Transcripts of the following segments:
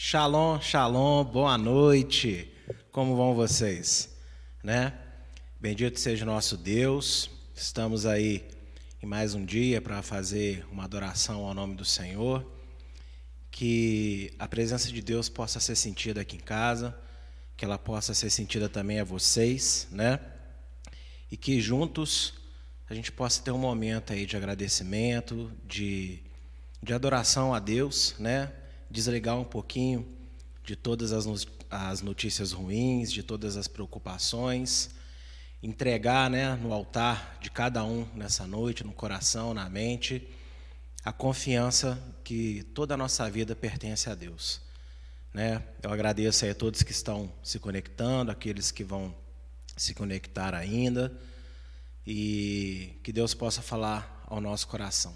Shalom, shalom, boa noite. Como vão vocês? Né? Bendito seja o nosso Deus. Estamos aí em mais um dia para fazer uma adoração ao nome do Senhor. Que a presença de Deus possa ser sentida aqui em casa, que ela possa ser sentida também a vocês, né? E que juntos a gente possa ter um momento aí de agradecimento, de, de adoração a Deus, né? Desligar um pouquinho de todas as notícias ruins, de todas as preocupações, entregar né, no altar de cada um nessa noite, no coração, na mente, a confiança que toda a nossa vida pertence a Deus. Né? Eu agradeço a todos que estão se conectando, aqueles que vão se conectar ainda, e que Deus possa falar ao nosso coração.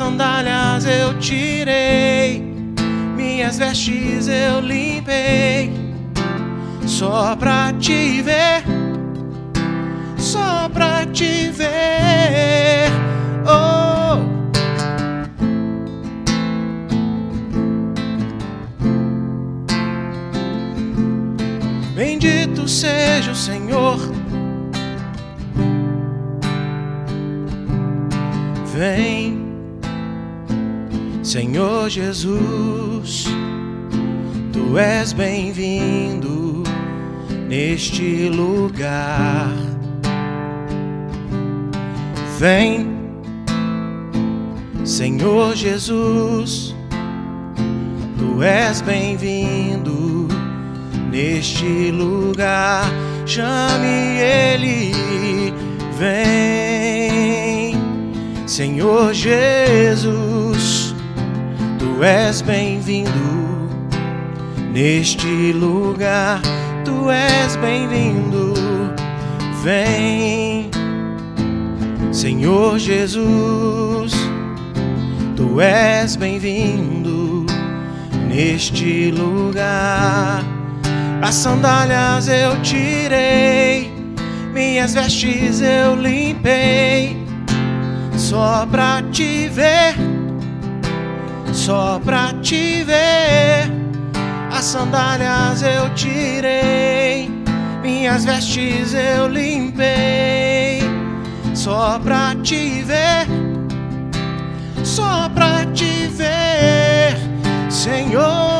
Sandálias eu tirei, minhas vestes eu limpei, só pra te ver, só pra te ver. Oh. Bendito seja o Senhor. Vem Senhor Jesus, tu és bem-vindo neste lugar. Vem, Senhor Jesus, tu és bem-vindo neste lugar. Chame Ele, vem, Senhor Jesus Tu és bem-vindo neste lugar. Tu és bem-vindo. Vem, Senhor Jesus. Tu és bem-vindo neste lugar. As sandálias eu tirei, minhas vestes eu limpei, só pra te ver só pra te ver. As sandálias eu tirei, minhas vestes eu limpei, só pra te ver, só pra te ver, Senhor.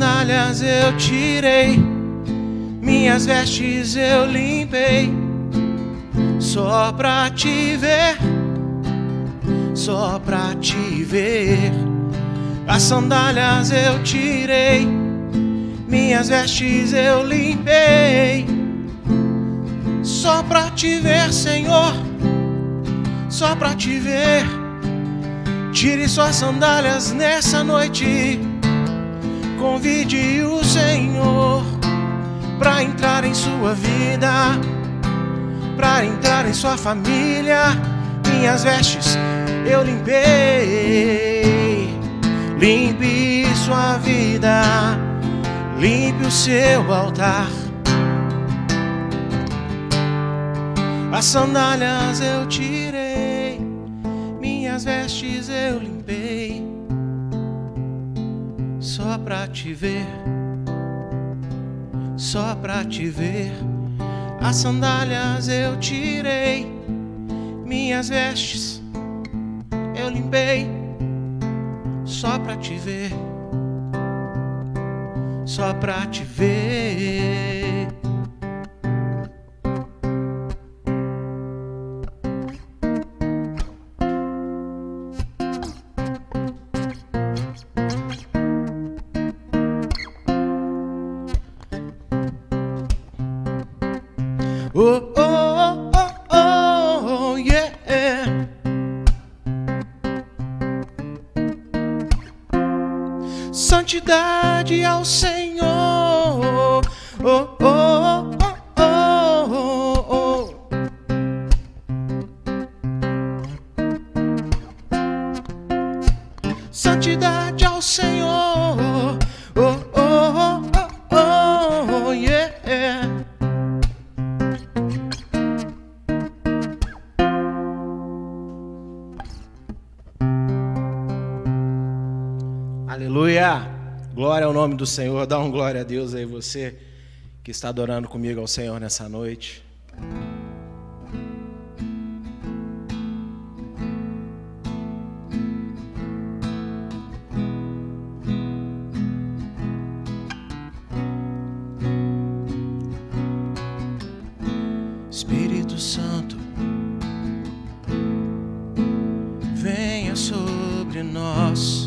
Sandálias eu tirei, minhas vestes eu limpei, só pra te ver, só pra te ver. As sandálias eu tirei, minhas vestes eu limpei, só pra te ver, Senhor, só pra te ver. Tire suas sandálias nessa noite, convide o Senhor pra entrar em sua vida, pra entrar em sua família. Minhas vestes eu limpei, limpe sua vida, limpe o seu altar. As sandálias eu tirei, minhas vestes eu limpei, só pra te ver só pra te ver. As sandálias eu tirei, minhas vestes eu limpei, só pra te ver, só pra te ver. Nome do Senhor. Dá um glória a Deus aí, você que está adorando comigo ao Senhor nessa noite. Espírito Santo, venha sobre nós.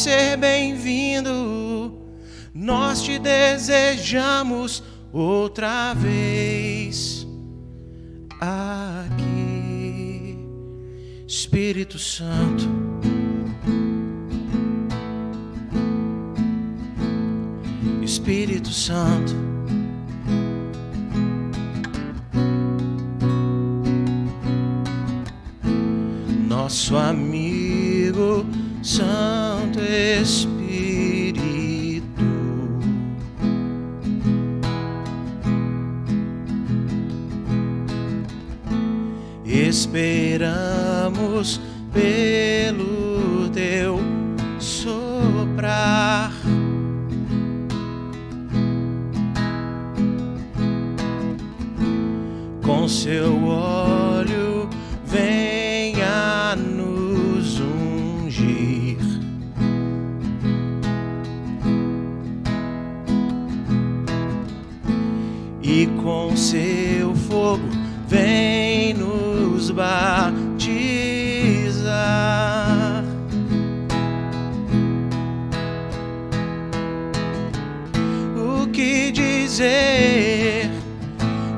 Ser bem-vindo, nós te desejamos outra vez aqui, Espírito Santo. Espírito Santo. Nosso amigo Santo Espírito. Esperamos pelo teu soprar. Com seu óleo E com seu fogo vem nos batizar. que dizer,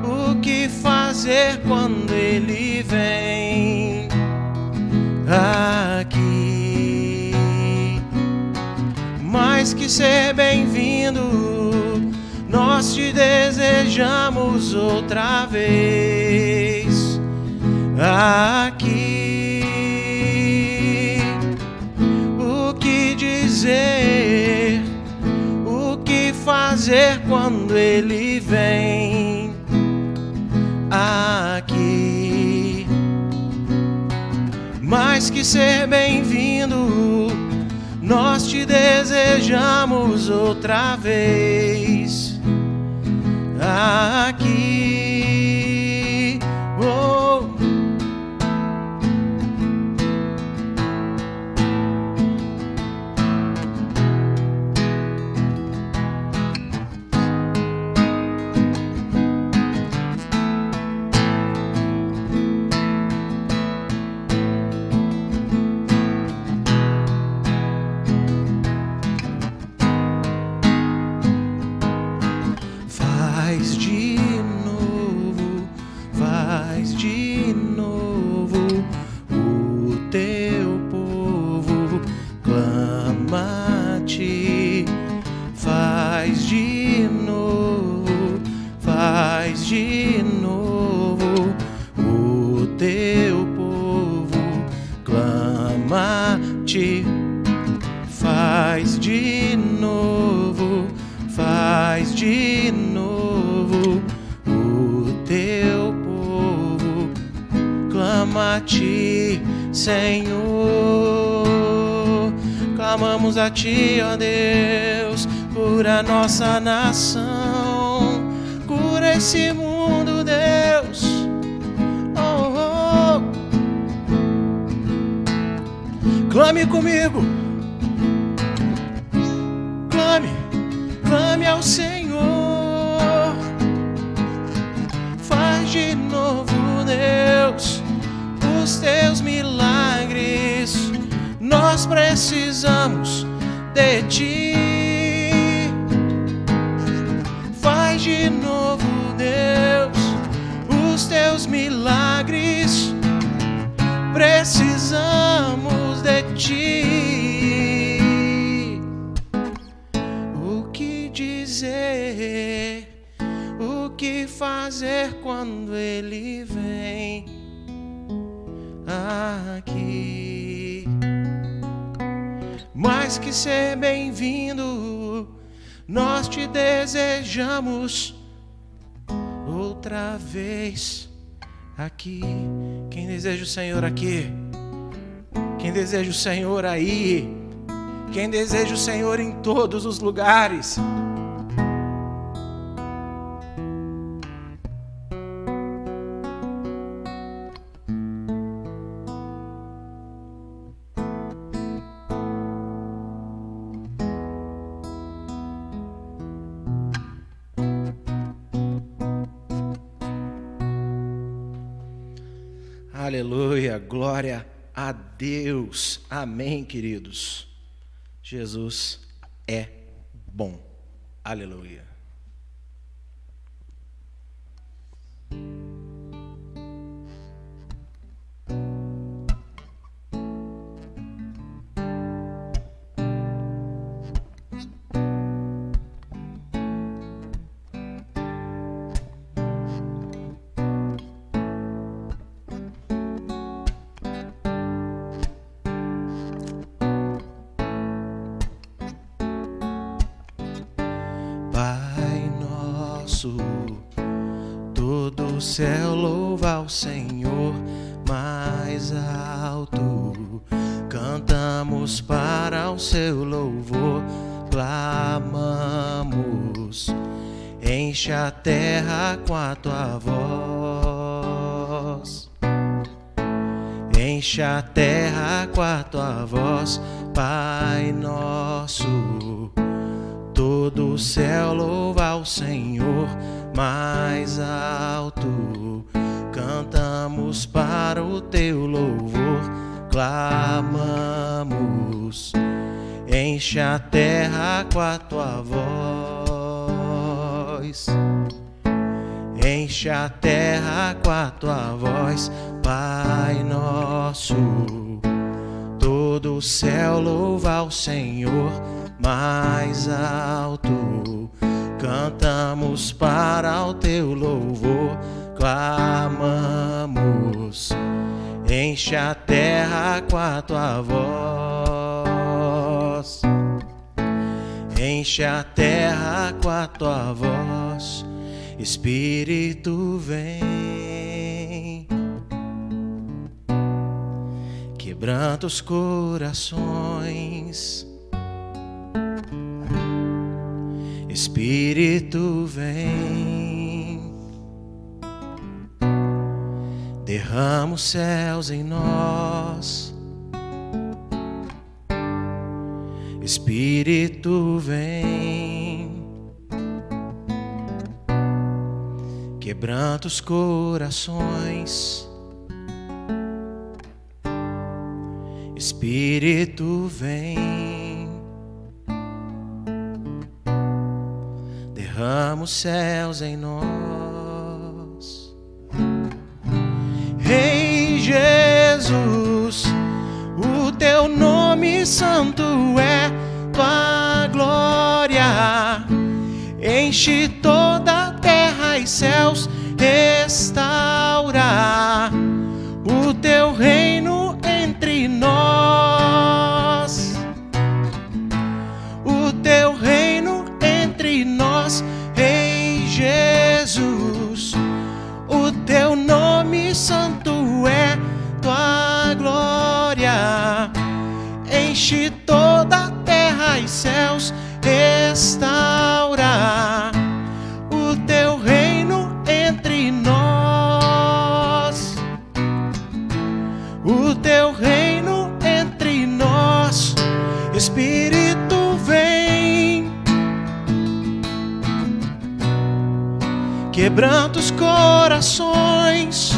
o que fazer quando ele vem aqui. Mais que ser bem-vindo, nós te desejamos outra vez aqui. O que dizer? O que fazer quando ele vem aqui? Mais que ser bem-vindo, nós te desejamos outra vez aqui. Senhor. Clamamos a ti, ó Deus, cura nossa nação, cura esse mundo, Deus. Oh, oh. Clame comigo. Clame, clame ao Senhor. Faz de novo, Deus, os teus milagres. Nós precisamos de ti. Faz de novo, Deus, os teus milagres. Precisamos de ti. O que dizer? O que fazer quando ele vem aqui? Mais que ser bem-vindo, nós te desejamos outra vez aqui. Quem deseja o Senhor aqui? Quem deseja o Senhor aí? Quem deseja o Senhor em todos os lugares? Glória a Deus. Amém, queridos. Jesus é bom. Aleluia. Senhor mais alto. Cantamos para o seu louvor, clamamos. Enche a terra com a tua voz. Enche a terra com a tua voz, Pai nosso. Todo o céu louva ao Senhor mais alto. Cantamos para o teu louvor, clamamos. Enche a terra com a tua voz. voz. Enche a terra com a tua voz, Pai nosso. Todo o céu louva ao Senhor mais alto. Cantamos para o teu louvor, clamamos. Enche a terra com a tua voz. Enche a terra com a tua voz. Espírito vem. Quebranta os corações. Espírito vem. Derrama os céus em nós. Espírito vem. Quebranta os corações. Espírito vem. Derrama os céus em nós. Jesus, o teu nome santo é tua glória. Enche toda a terra e céus, restaura o teu reino entre nós. Enche toda terra e céus, restaura o teu reino entre nós. O teu reino entre nós, Espírito vem. Quebranta os corações.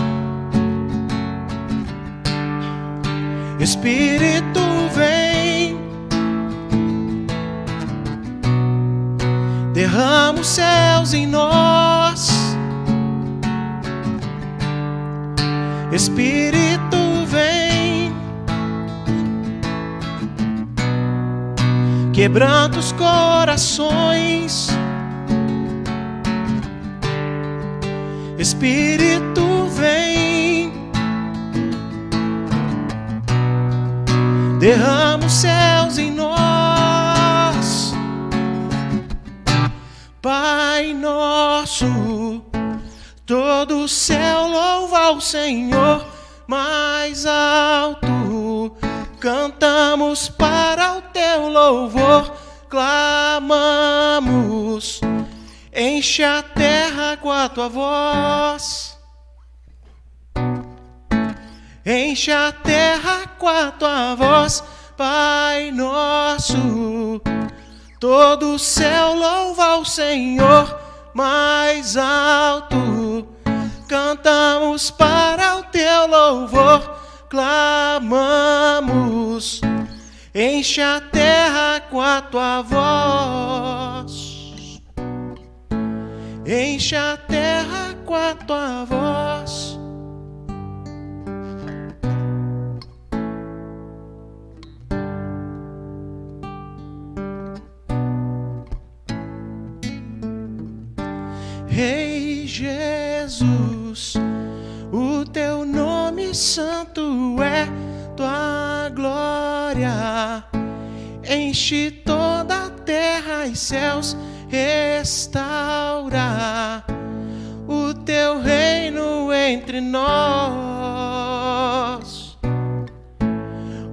Espírito Derrama os céus em nós. Espírito vem. Quebranta os corações. Espírito vem. Derrama os céus em Pai nosso, todo o céu louva o Senhor mais alto. Cantamos para o teu louvor, clamamos. Enche a terra com a tua voz. Enche a terra com a tua voz, Pai nosso. Todo o céu louva o Senhor mais alto. Cantamos para o teu louvor, clamamos. Enche a terra com a tua voz. Enche a terra com a tua voz. Jesus, o teu nome santo é tua glória. Enche toda a terra e céus, restaura o teu reino entre nós.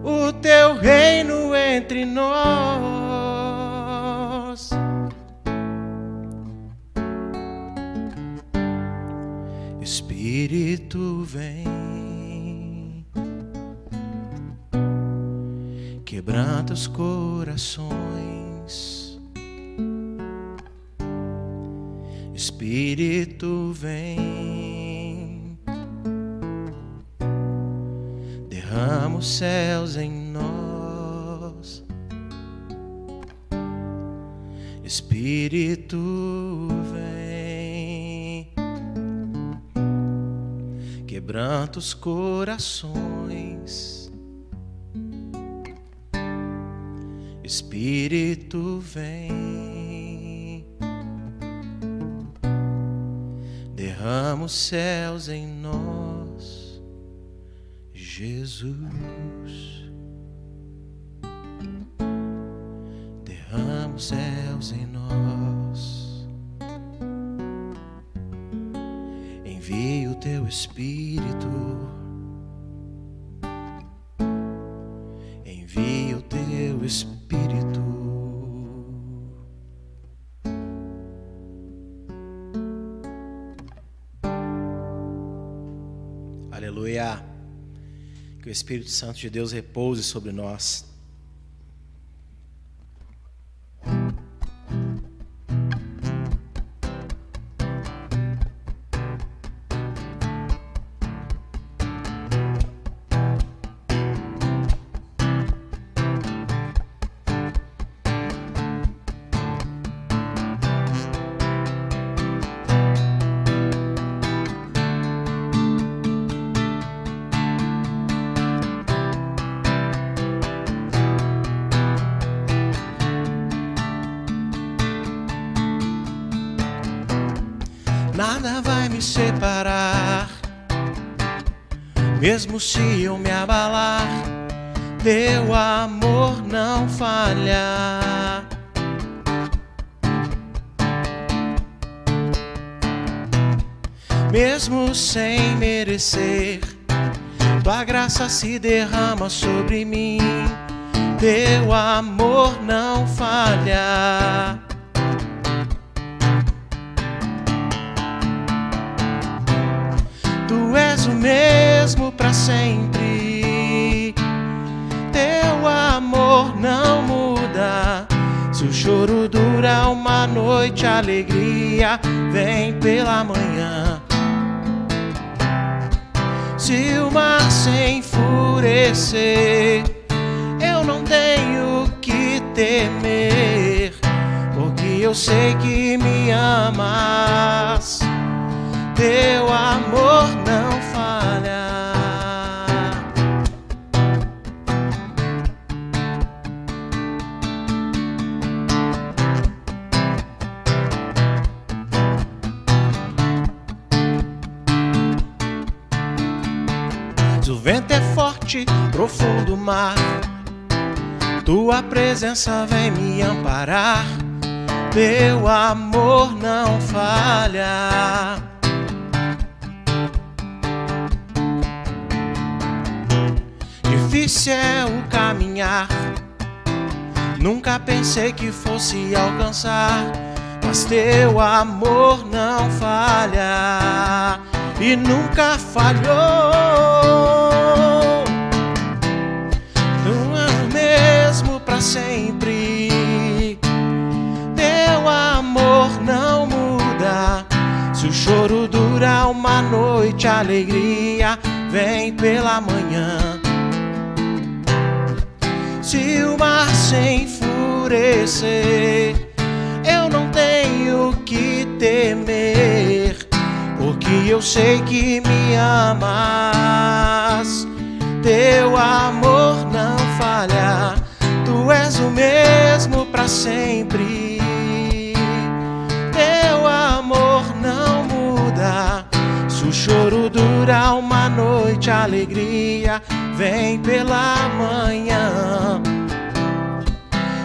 O teu reino entre nós. Espírito vem, quebranta os corações. Espírito vem, derrama os céus em quebranta os corações. Espírito vem, derrama os céus em nós, Jesus. Derrama os céus em nós, o Espírito Santo de Deus repouse sobre nós. Mesmo se eu me abalar, teu amor não falha. Mesmo sem merecer, tua graça se derrama sobre mim, teu amor não falha. Sempre. Teu amor não muda. Se o choro dura uma noite, a alegria vem pela manhã. Se o mar se enfurecer, eu não tenho que temer, porque eu sei que me amas teu amor não vento é forte, profundo mar, tua presença vem me amparar. Teu amor não falha. Difícil é o caminhar. Nunca pensei que fosse alcançar, mas teu amor não falha e nunca falhou. Para sempre. Teu amor não muda. Se o choro dura uma noite, a alegria vem pela manhã. Se o mar se enfurecer, eu não tenho que temer, porque eu sei que me amas. Teu amor não falha, tu és o mesmo para sempre. Teu amor não muda. Se o choro dura uma noite, a alegria vem pela manhã.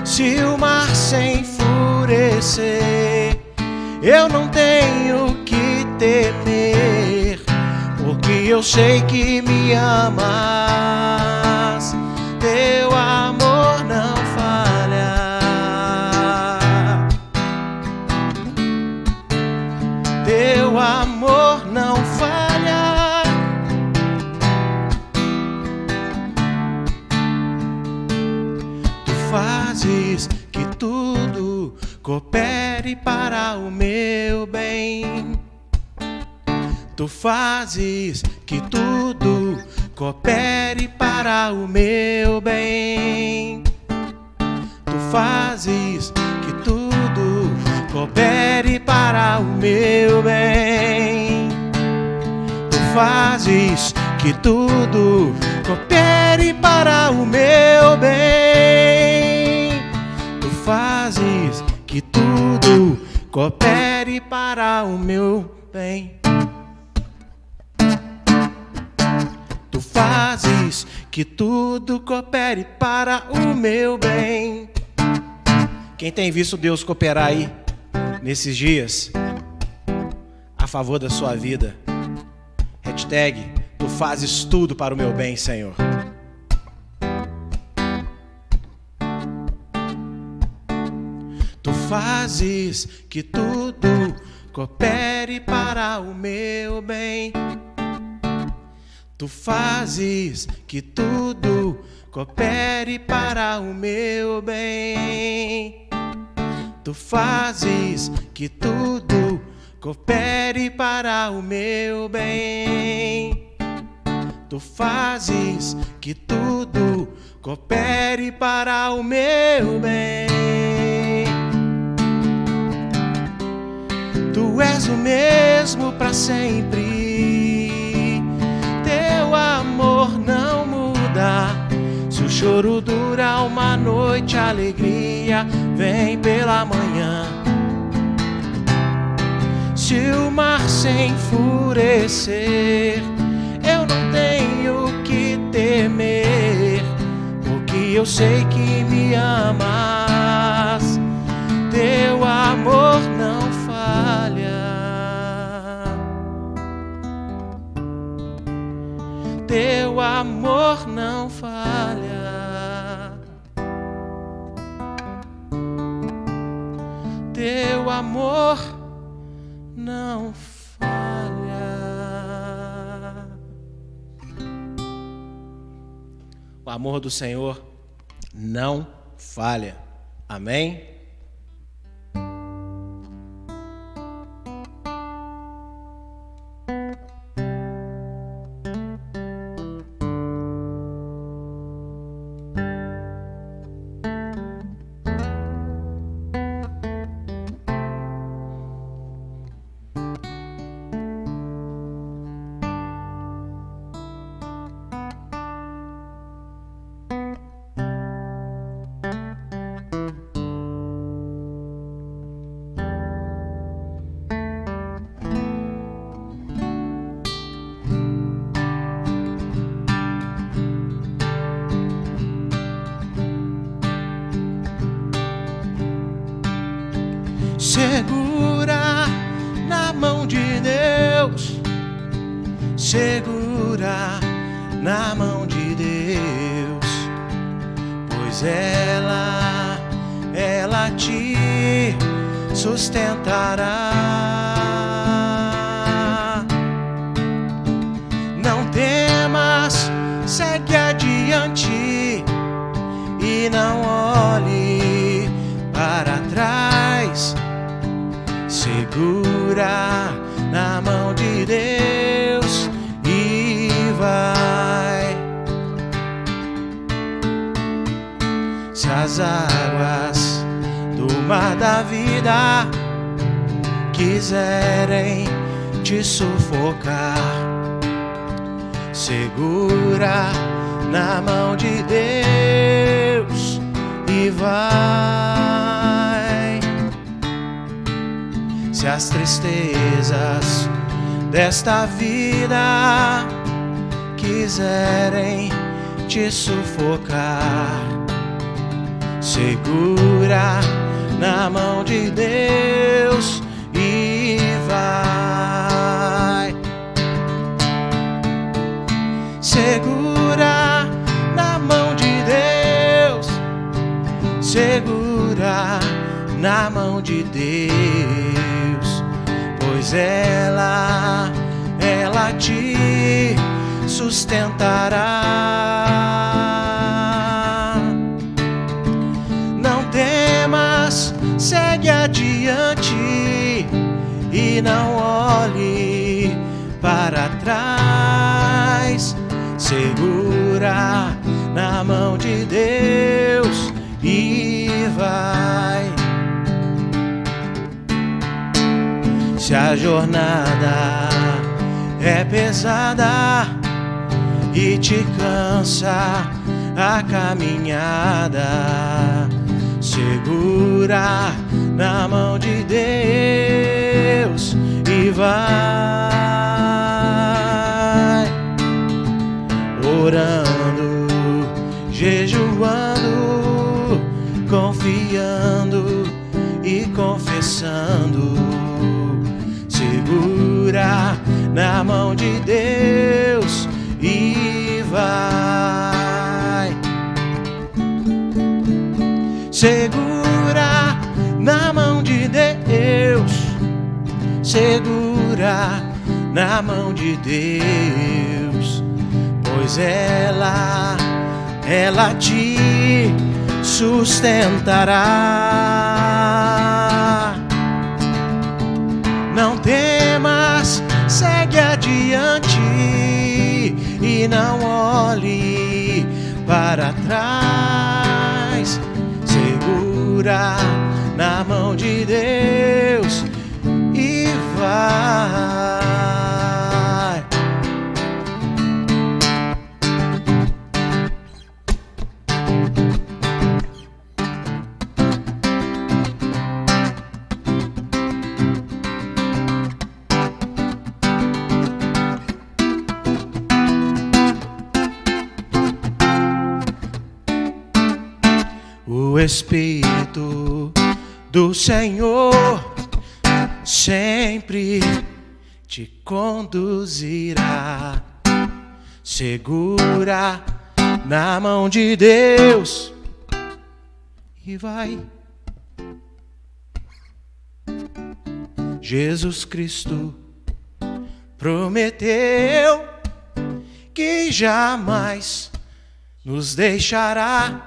Se o mar se enfurecer, eu não tenho que temer, porque eu sei que me amas. Teu amor não falha. Teu amor não falha. Tu fazes que tudo coopere para o meu bem. Tu fazes que tudo coopere para o meu bem. Fazes que tudo coopere para o meu bem. Tu fazes que tudo coopere para o meu bem. Tu fazes que tudo coopere para o meu bem. Tu fazes que tudo coopere para o meu bem. Quem tem visto Deus cooperar aí nesses dias a favor da sua vida? Hashtag, tu fazes tudo para o meu bem, Senhor. Tu fazes que tudo coopere para o meu bem. Tu fazes que tudo coopere para o meu bem. Tu fazes que tudo coopere para o meu bem. Tu fazes que tudo coopere para o meu bem. Tu és o mesmo para sempre. Teu amor não muda. Se o choro dura uma noite, a alegria vem pela manhã. Se o mar se enfurecer, eu não tenho que temer, porque eu sei que me amas. Teu amor não falha. Teu amor não falha. Amor não falha. O amor do Senhor não falha. Amém? Segura na mão de Deus, segura na mão de Deus, pois ela, ela te sustentará. Não temas, segue adiante e não olhe para trás. Segura na mão de Deus e vai. Se a jornada é pesada e te cansa a caminhada. Segura na mão de Deus e vai orando, jejuando, confiando e confessando. Segura na mão de Deus e vai. Segura na mão de Deus, segura na mão de Deus, pois ela, ela te sustentará. Não temas, segue adiante e não olhe para trás. Segura na mão de Deus e vai. O Espírito do Senhor sempre te conduzirá. Segura na mão de Deus e vai. Jesus Cristo prometeu que jamais nos deixará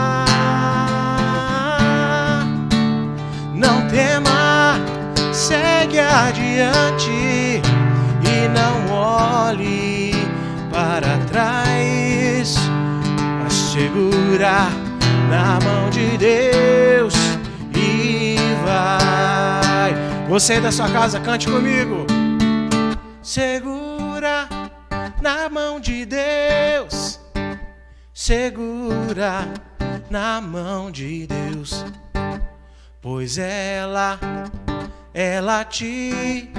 Não tema, segue adiante e não olhe para trás, mas segura na mão de Deus e vai. Você da sua casa, cante comigo. Segura na mão de Deus, segura na mão de Deus pois ela, ela te,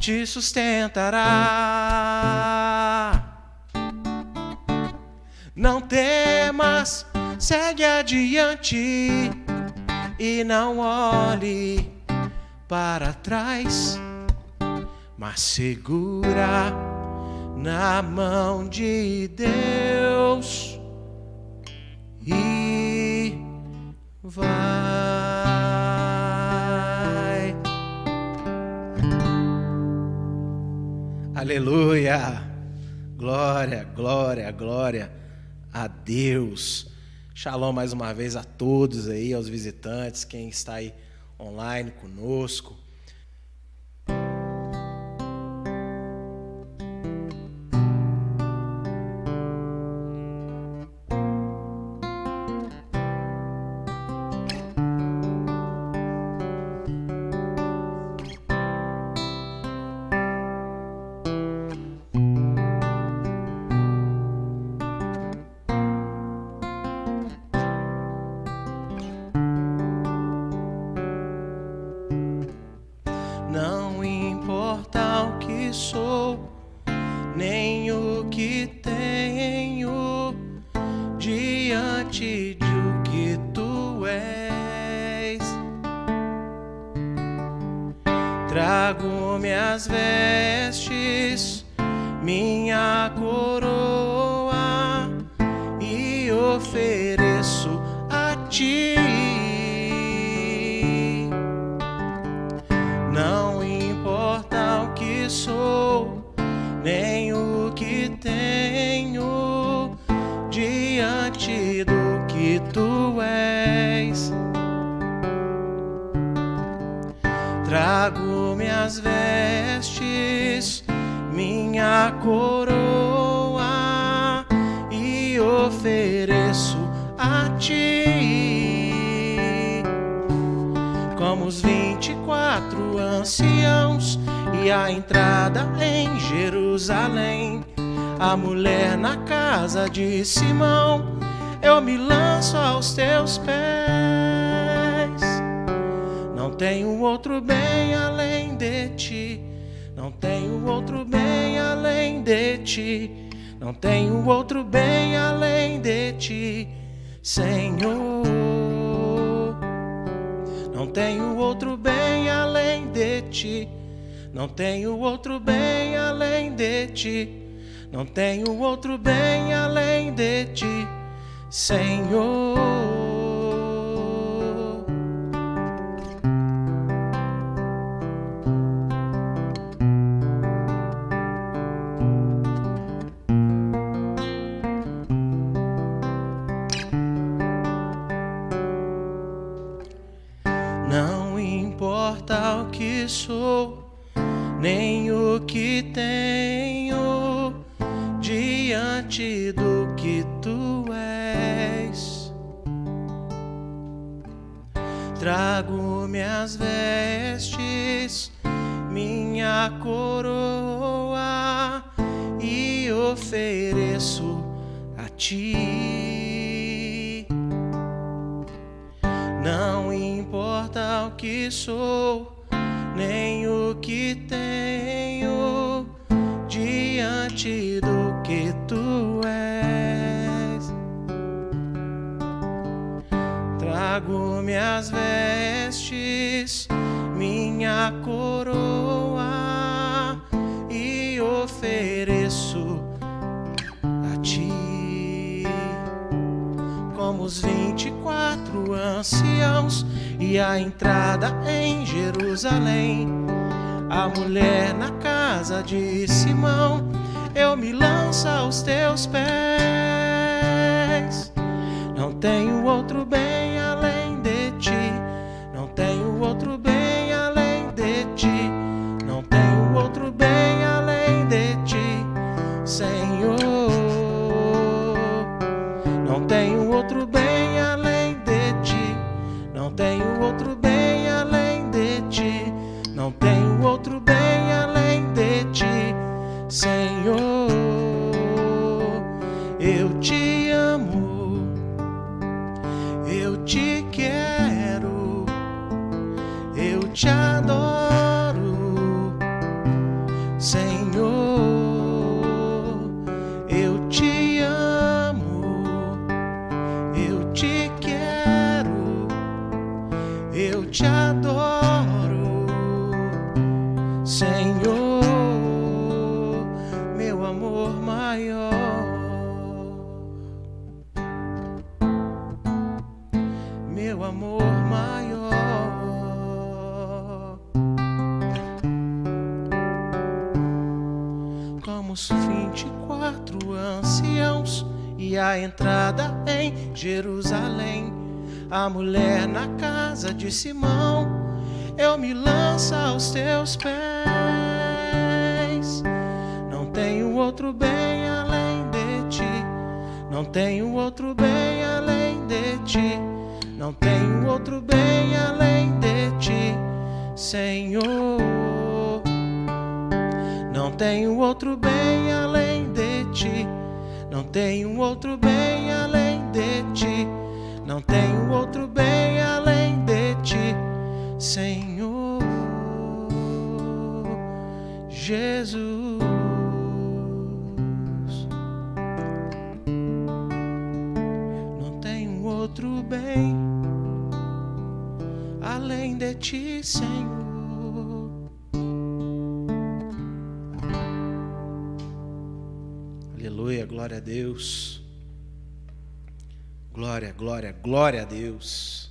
te sustentará. Não temas, segue adiante e não olhe para trás, mas segura na mão de Deus e vai. Aleluia! Glória, glória, glória a Deus. Shalom mais uma vez a todos aí, aos visitantes, quem está aí online conosco. Ti. Não tenho outro bem além de ti, Senhor. Minhas vestes, minha coroa e ofereço a ti. Não importa o que sou nem o que tenho diante do que tu és. Trago minhas vestes, minha coroa e ofereço a ti como os vinte e quatro anciãos e a entrada em Jerusalém. A mulher na casa de Simão, eu me lanço aos teus pés. Não tenho outro bem e a entrada em Jerusalém a mulher na casa de Simão, eu me lanço aos teus pés. Não tenho outro bem além de ti, não tenho outro bem além de ti, não tenho outro bem além de ti, Senhor. Não tenho outro bem além de ti, não tenho outro bem além de ti. Não tenho outro bem além de ti, Senhor Jesus. Não tenho outro bem além de ti, Senhor. Aleluia, glória a Deus. Glória, glória, glória a Deus.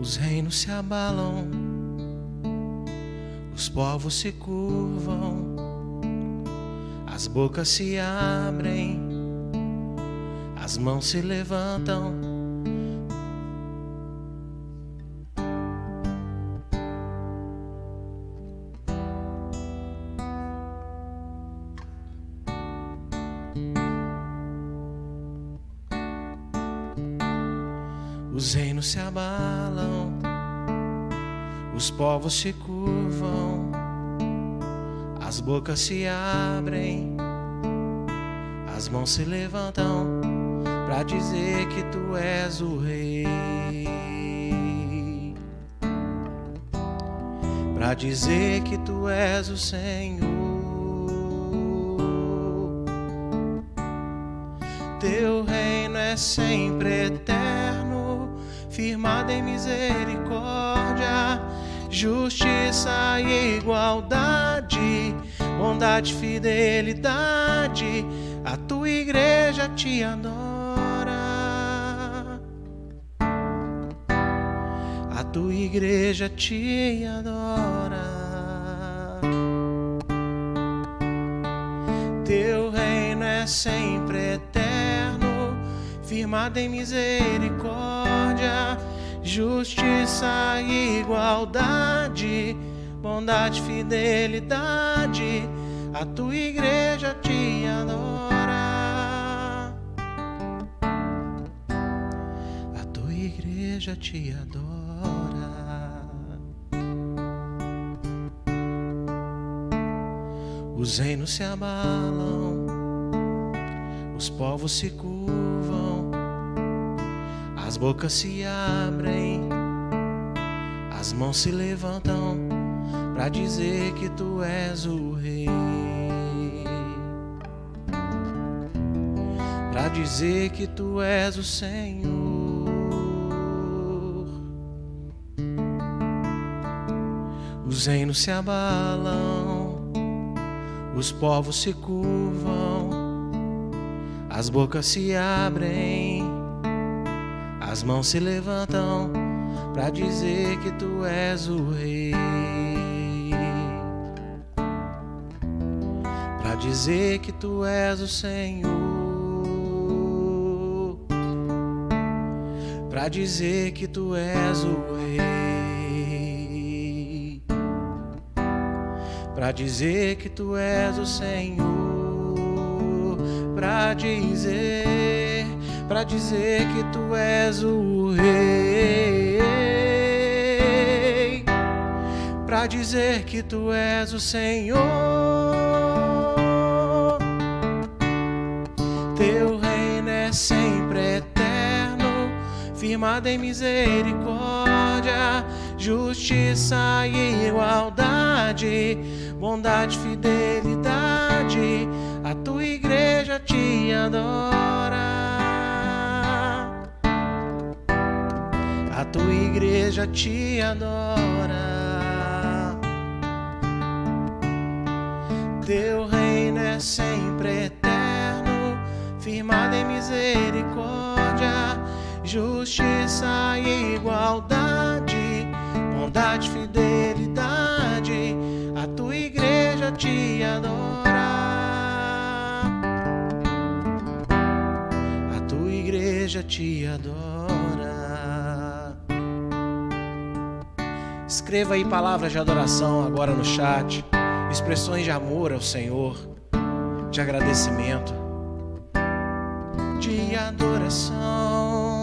Os reinos se abalam povos se curvam, as bocas se abrem, as mãos se levantam. Os reinos se abalam, os povos se curvam, bocas se abrem, as mãos se levantam para dizer que tu és o rei. Para dizer que tu és o Senhor. Teu reino é sempre eterno, firmado em misericórdia, justiça e igualdade, bondade, fidelidade. A tua igreja te adora. A tua igreja te adora. Teu reino é sempre eterno, firmado em misericórdia, justiça igualdade, bondade, fidelidade. A tua igreja te adora. A tua igreja te adora. Os reinos se abalam, os povos se curvam, as bocas se abrem, as mãos se levantam para dizer que tu és o rei. Para dizer que tu és o Senhor. Os reinos se abalam, os povos se curvam, as bocas se abrem, as mãos se levantam para dizer que tu és o rei. Para dizer que tu és o Senhor. Para dizer que tu és o rei. Para dizer que tu és o Senhor. Para dizer, para dizer que tu és o rei. Para dizer que tu és o Senhor. Teu reino é sempre eterno, firmado em misericórdia, justiça e igualdade, bondade, fidelidade. A tua igreja te adora. Tua igreja te adora. Teu reino é sempre eterno, firmado em misericórdia, justiça e igualdade, bondade, fidelidade. A tua igreja te adora. A tua igreja te adora. Escreva aí palavras de adoração agora no chat expressões de amor ao Senhor, de agradecimento, de adoração.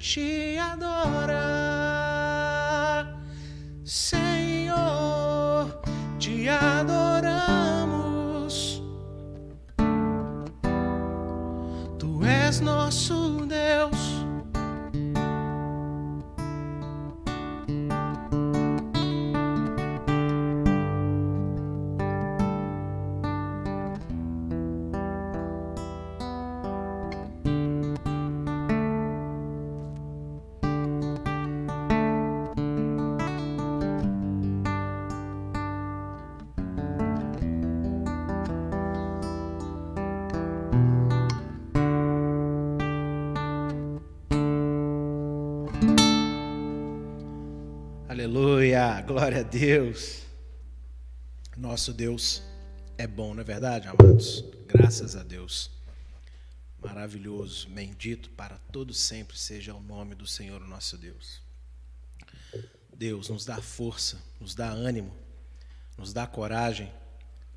Te adora. Aleluia, glória a Deus. Nosso Deus é bom, não é verdade, amados? Graças a Deus. Maravilhoso, bendito para todo sempre seja o nome do Senhor, nosso Deus. Deus nos dá força, nos dá ânimo, nos dá coragem,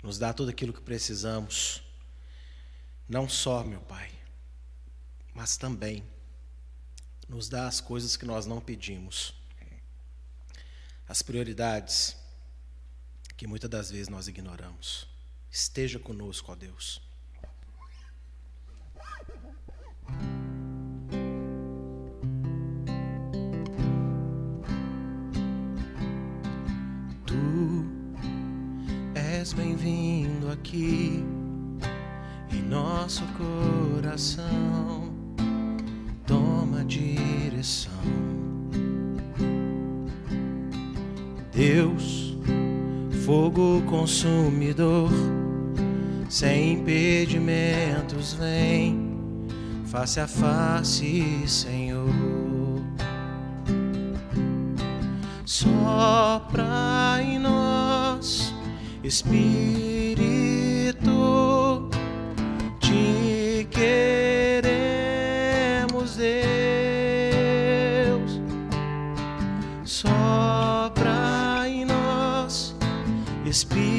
nos dá tudo aquilo que precisamos. Não só, meu Pai, mas também nos dá as coisas que nós não pedimos as prioridades que muitas das vezes nós ignoramos. Esteja conosco, ó Deus. Tu és bem-vindo aqui em nosso coração. Toma direção. Deus, fogo consumidor, sem impedimentos, vem face a face, Senhor. Sopra em nós, Espírito, Espírito,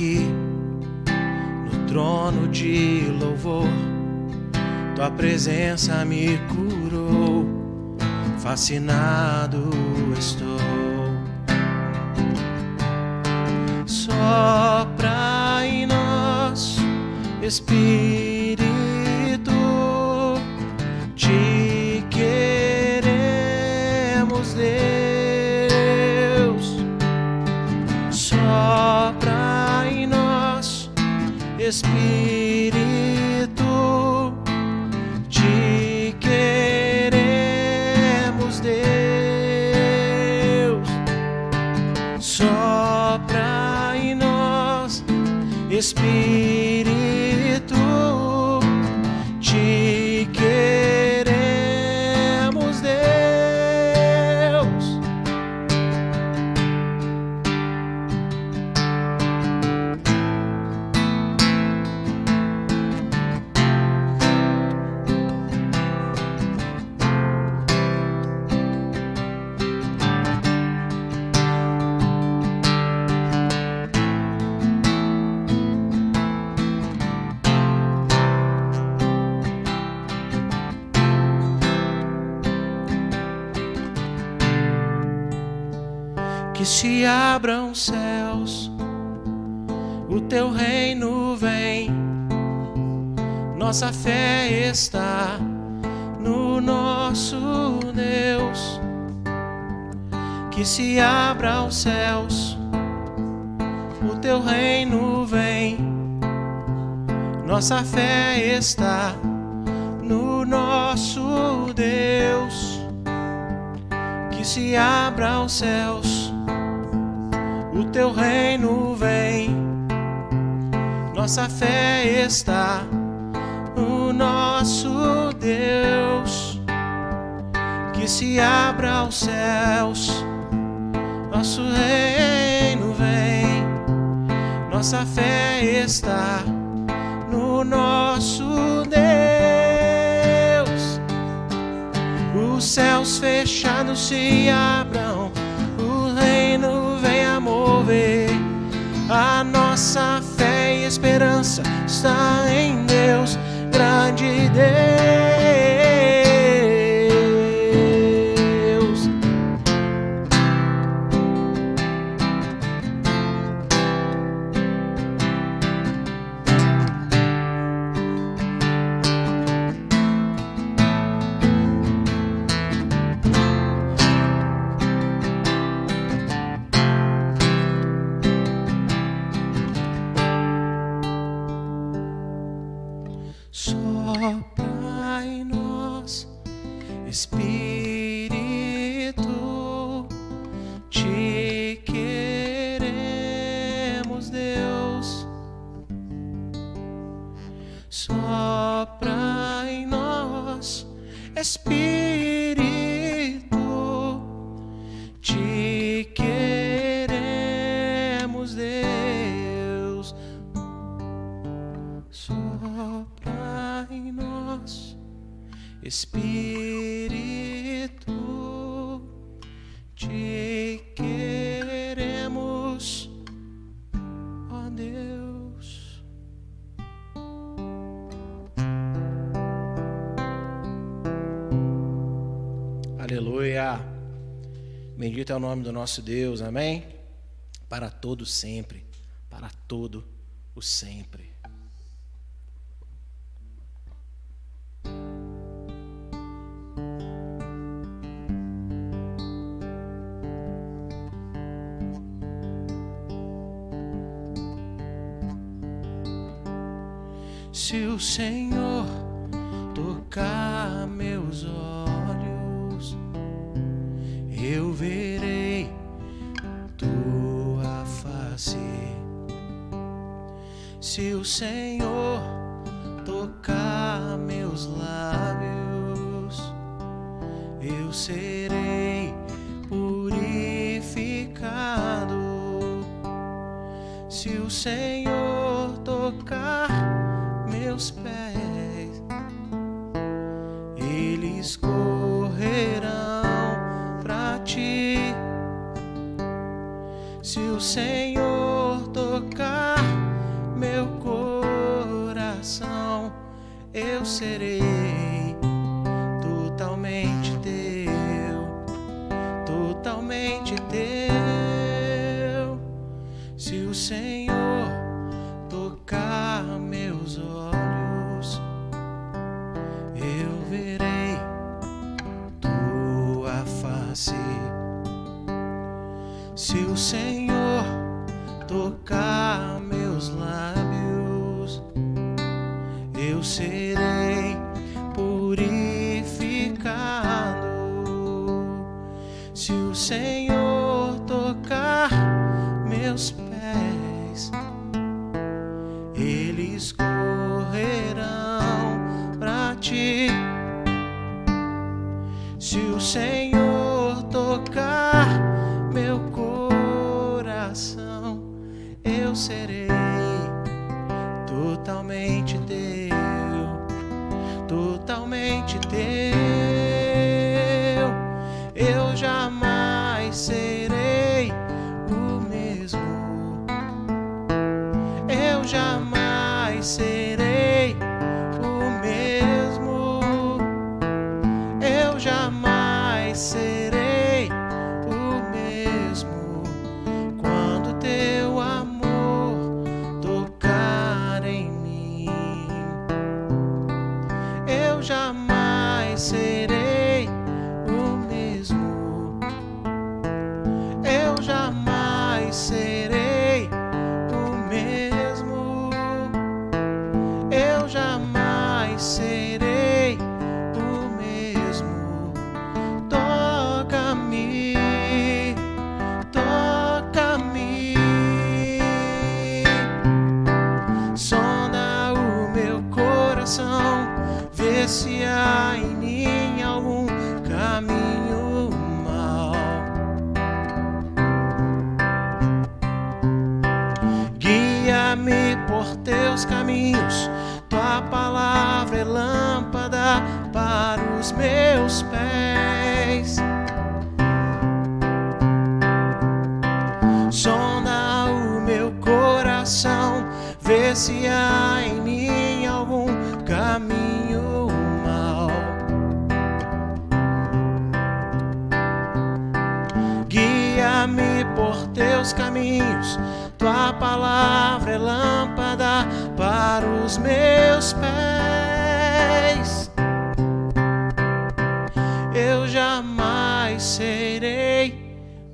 aqui no trono de louvor, tua presença me curou, fascinado estou. Sopra em nós, Espírito, Espírito, te queremos, Deus. Sopra em nós, Espírito, se abra os céus, o teu reino vem, nossa fé está no nosso Deus. Que se abra os céus, o teu reino vem, nossa fé está no nosso Deus. Que se abra os céus, nosso reino vem, nossa fé está no nosso Deus. Os céus fechados se abram, o reino vem a mover. A nossa fé e esperança está em Deus, grande Deus. Bendito é o nome do nosso Deus, amém? Para todo sempre, para todo o sempre. Serei teus caminhos, tua palavra é lâmpada para os meus pés. Eu jamais serei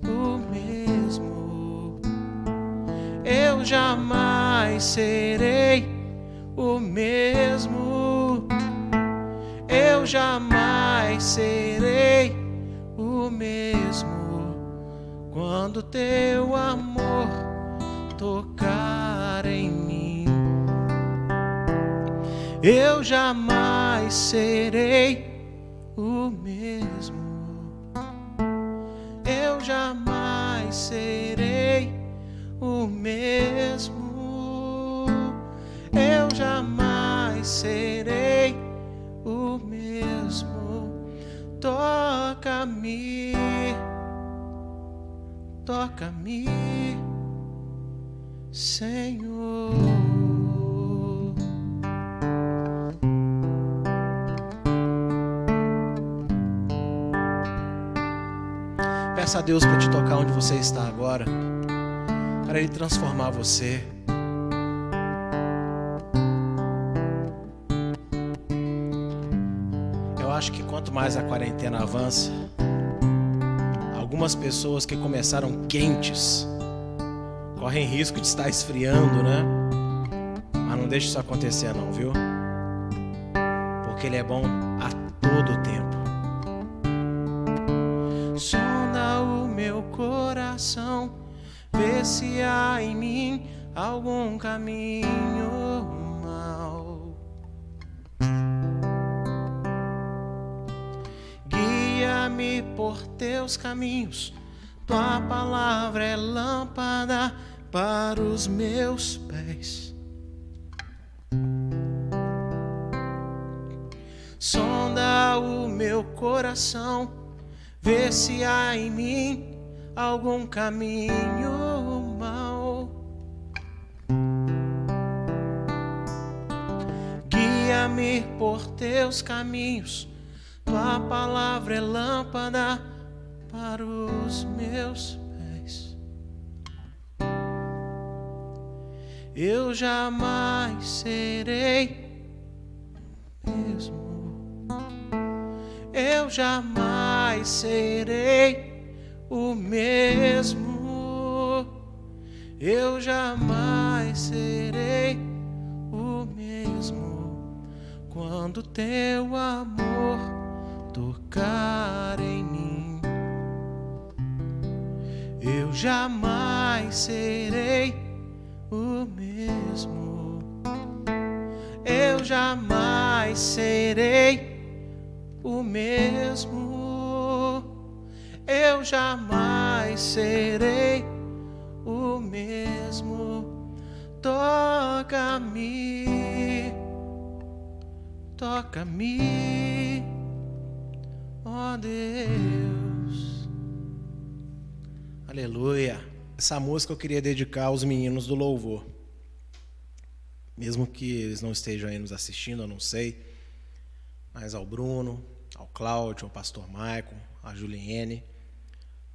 o mesmo. Eu jamais serei o mesmo. Eu jamais serei o mesmo quando teu amor tocar em mim. Eu jamais serei o mesmo. Eu jamais serei o mesmo. Eu jamais serei o mesmo. Toca-me, toca-me, Senhor. Peça a Deus para te tocar onde você está agora, para Ele transformar você. Eu acho que quanto mais a quarentena avança, algumas pessoas que começaram quentes correm risco de estar esfriando, né? Mas não deixe isso acontecer, não, viu? Porque Ele é bom a todo tempo. Sonda o meu coração, vê se há em mim algum caminho por teus caminhos, tua palavra é lâmpada para os meus pés. Sonda o meu coração, vê se há em mim algum caminho mau. Guia-me por teus caminhos, tua palavra é lâmpada para os meus pés. Eu jamais serei mesmo. Eu jamais serei o mesmo. Eu jamais serei o mesmo quando teu amor tocar em mim. Eu jamais serei o mesmo. Eu jamais serei o mesmo. Eu jamais serei o mesmo. Toca-me, toca-me, ó Deus. Aleluia. Essa música eu queria dedicar aos meninos do louvor. Mesmo que eles não estejam aí nos assistindo, eu não sei. Mas ao Bruno, ao Cláudio, ao pastor Maicon, a Juliene,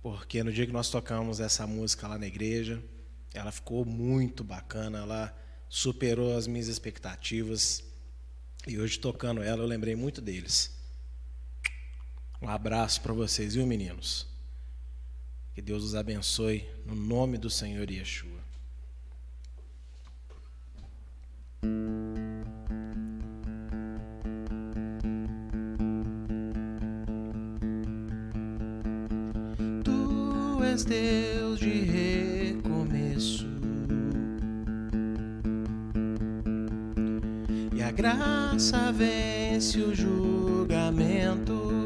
porque no dia que nós tocamos essa música lá na igreja, ela ficou muito bacana, ela superou as minhas expectativas. E hoje, tocando ela, eu lembrei muito deles. Um abraço para vocês, viu, meninos? Que Deus os abençoe no nome do Senhor Yeshua. Tu és Deus de recomeço. E a graça vence o julgamento.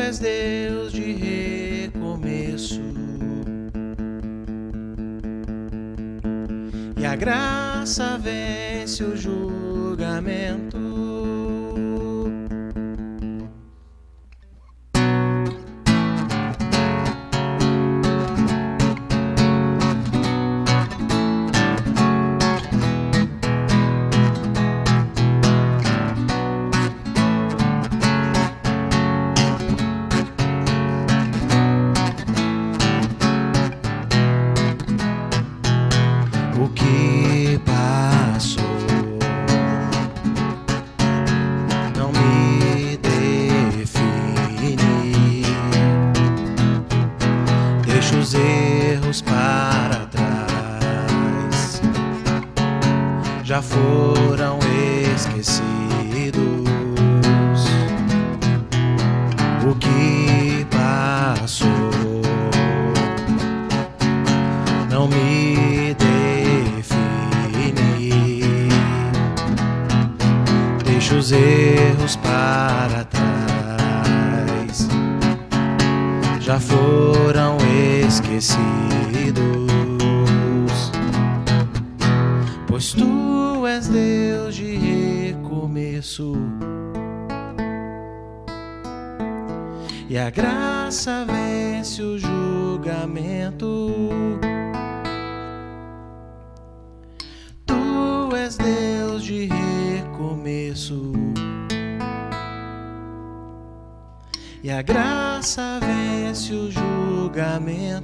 És Deus de recomeço. E a graça vence o julgamento. E a graça vence o julgamento. Tu és Deus de recomeço. E a graça vence o julgamento.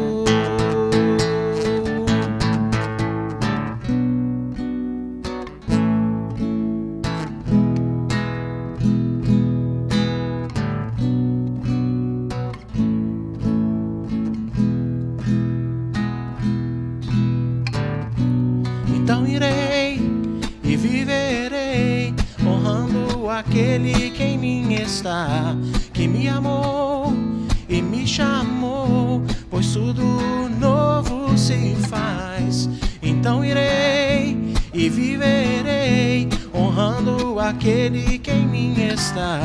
Julgamento. Aquele que em mim está,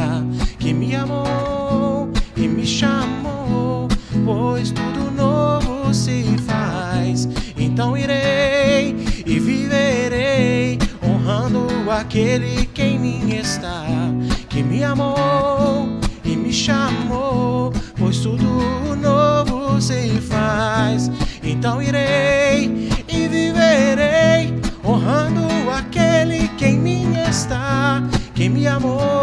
que me amou e me chamou, pois tudo novo se faz. Então irei e viverei, honrando aquele que em mim está, que me amou e me chamou, pois tudo novo se faz. Então irei mim está, que me amou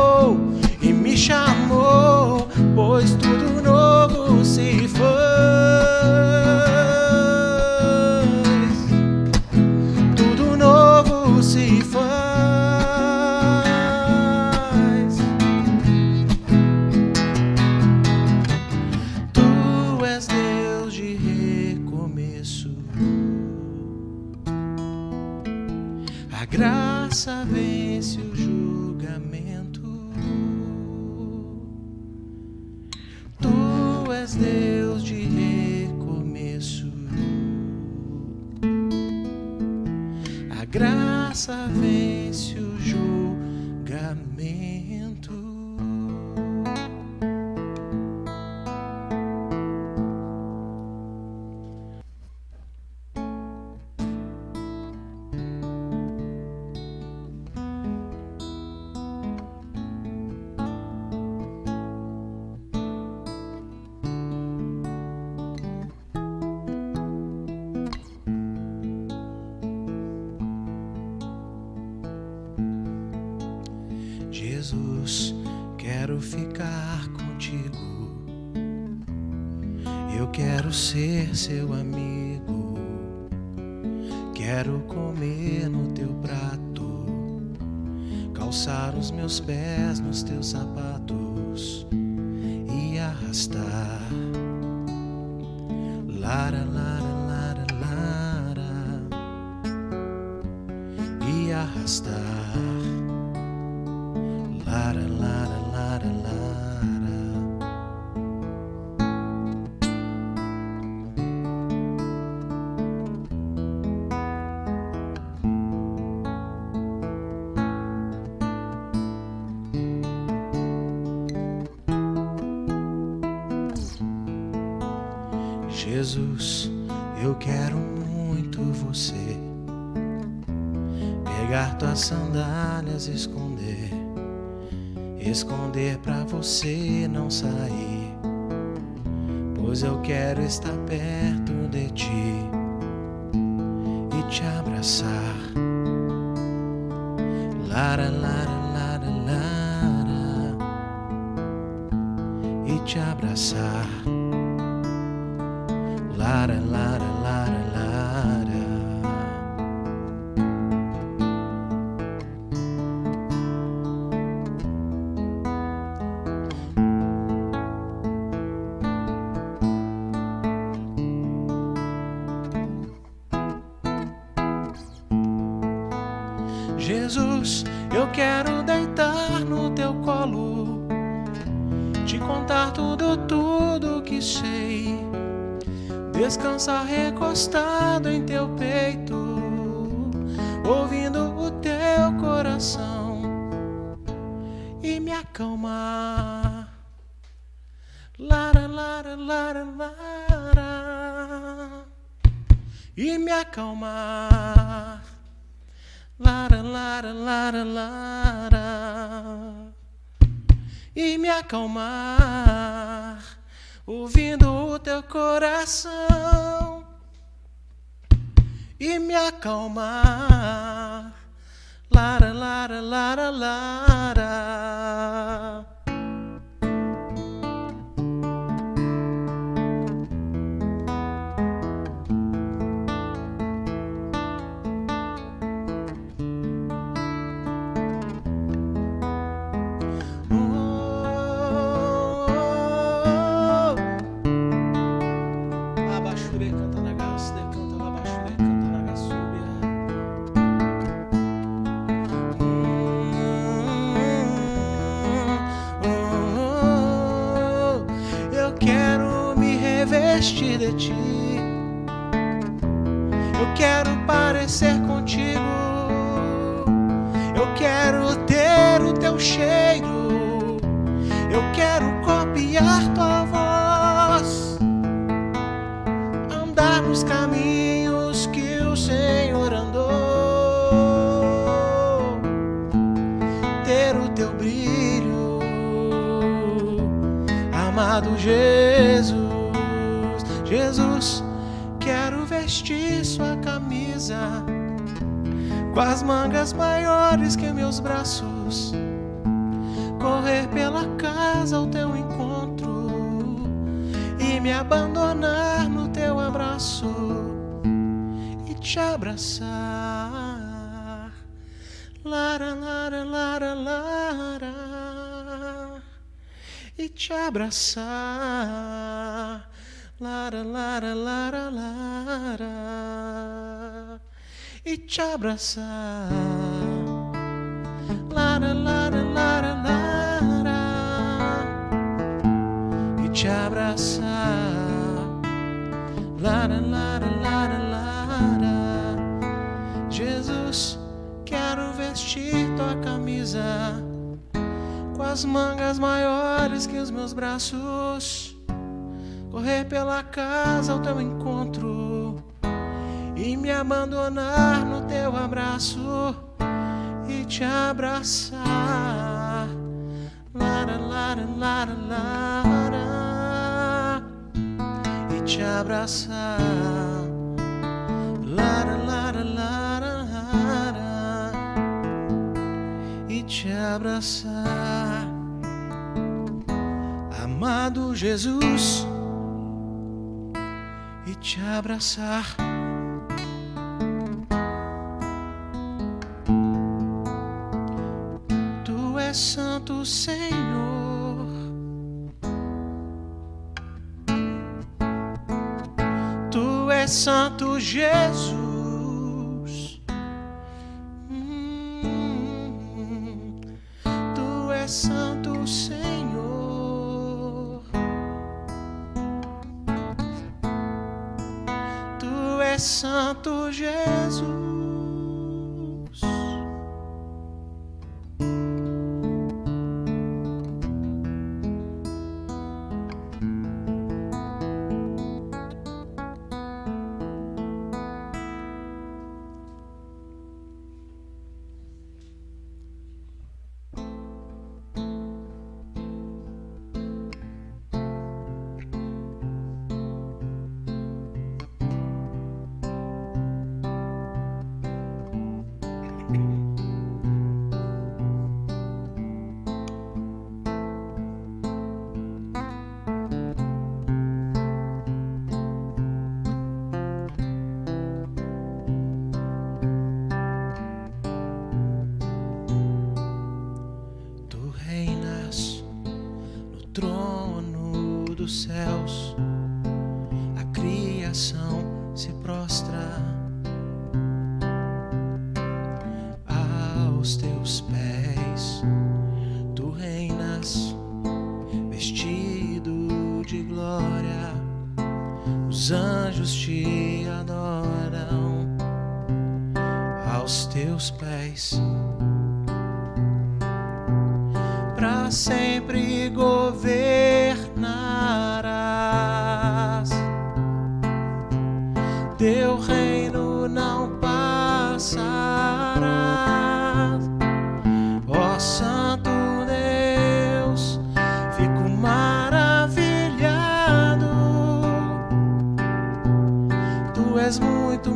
Eu quero ser seu amigo. Quero comer no teu prato, calçar os meus pés nos teus sapatos e arrastar. Lara, lara, lara, lara. E arrastar. Sair. Pois eu quero estar perto de ti e te abraçar. Lara, lara. Acalmar ouvindo o teu coração e me acalmar. Lara, lara, lara, lara. Abraçar. Lara, lara, lara, lara. E te abraçar. Lara, lara, lara, lara e te abraçar. Lara, lara, lara, lara. Jesus, quero vestir tua camisa com as mangas maiores que os meus braços. Correr pela casa ao teu encontro e me abandonar no teu abraço e te abraçar. Lara, lara, lara, e te abraçar. Lara, lara, lara, e te abraçar. Amado Jesus, e te abraçar. Tu és santo, Senhor. Tu és santo, Jesus.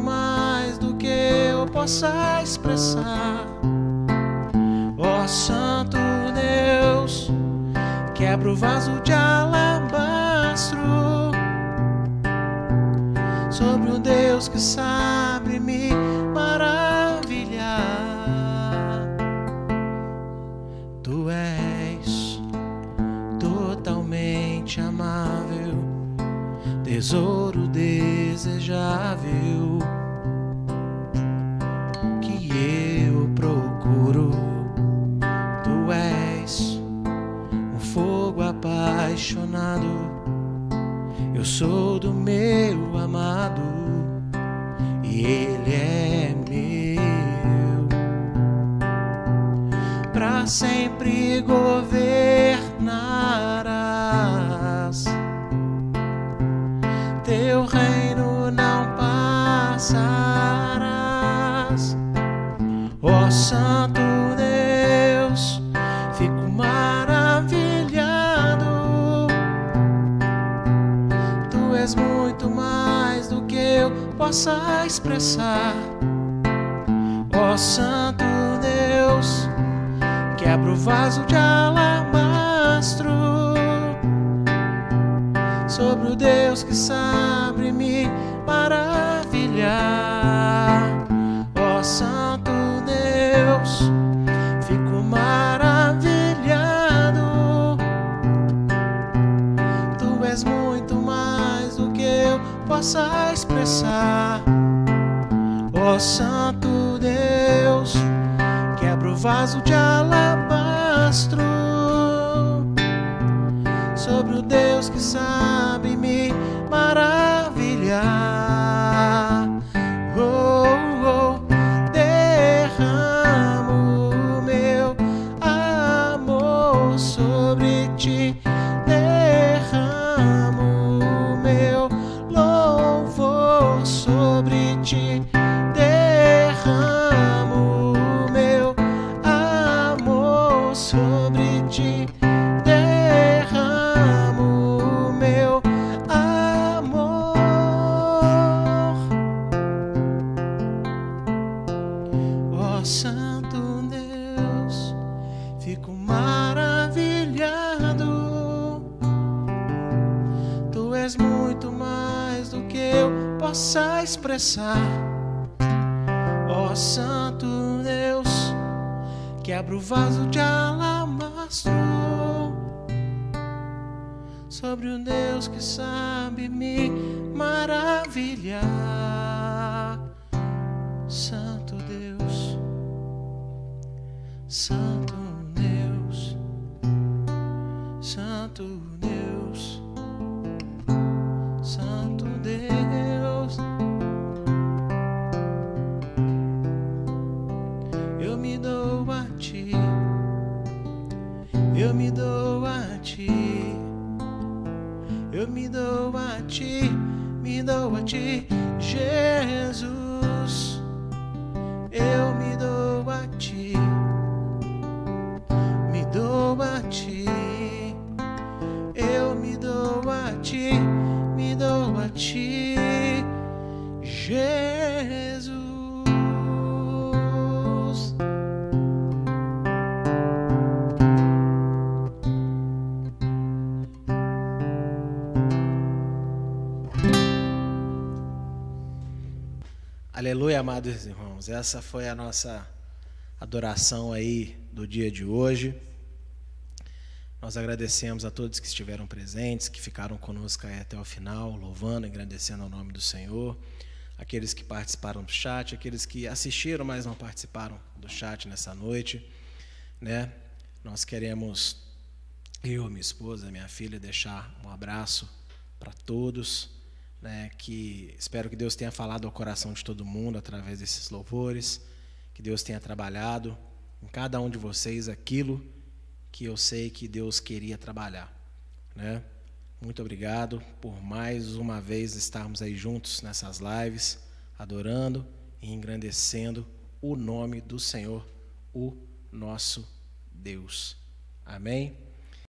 Mais do que eu possa expressar. Ó Santo Deus, quebra o vaso de alabastro sobre o Deus que sabe me maravilhar. Tu és totalmente amável, tesouro desejável apaixonado. Eu sou do meu amado e ele é meu. Pra sempre governarás. Possa expressar. Ó Santo Deus, quebra o vaso de alabastro sobre o Deus que sabe me maravilhar. Possa expressar. Ó Santo Deus, quebra o vaso de alabastro sobre o Deus que sabe me maravilhar. Expressar. Ó Santo Deus, quebra o vaso de alabastro sobre um Deus que sabe me maravilhar. Amados irmãos. Essa foi a nossa adoração aí do dia de hoje. Nós agradecemos a todos que estiveram presentes, que ficaram conosco aí até o final, louvando, agradecendo ao nome do Senhor. Aqueles que participaram do chat, aqueles que assistiram, mas não participaram do chat nessa noite, né? Nós queremos eu, minha esposa, minha filha deixar um abraço para todos né, que espero que Deus tenha falado ao coração de todo mundo através desses louvores, que Deus tenha trabalhado em cada um de vocês aquilo que eu sei que Deus queria trabalhar, né? Muito obrigado por mais uma vez estarmos aí juntos nessas lives, adorando e engrandecendo o nome do Senhor, o nosso Deus. Amém.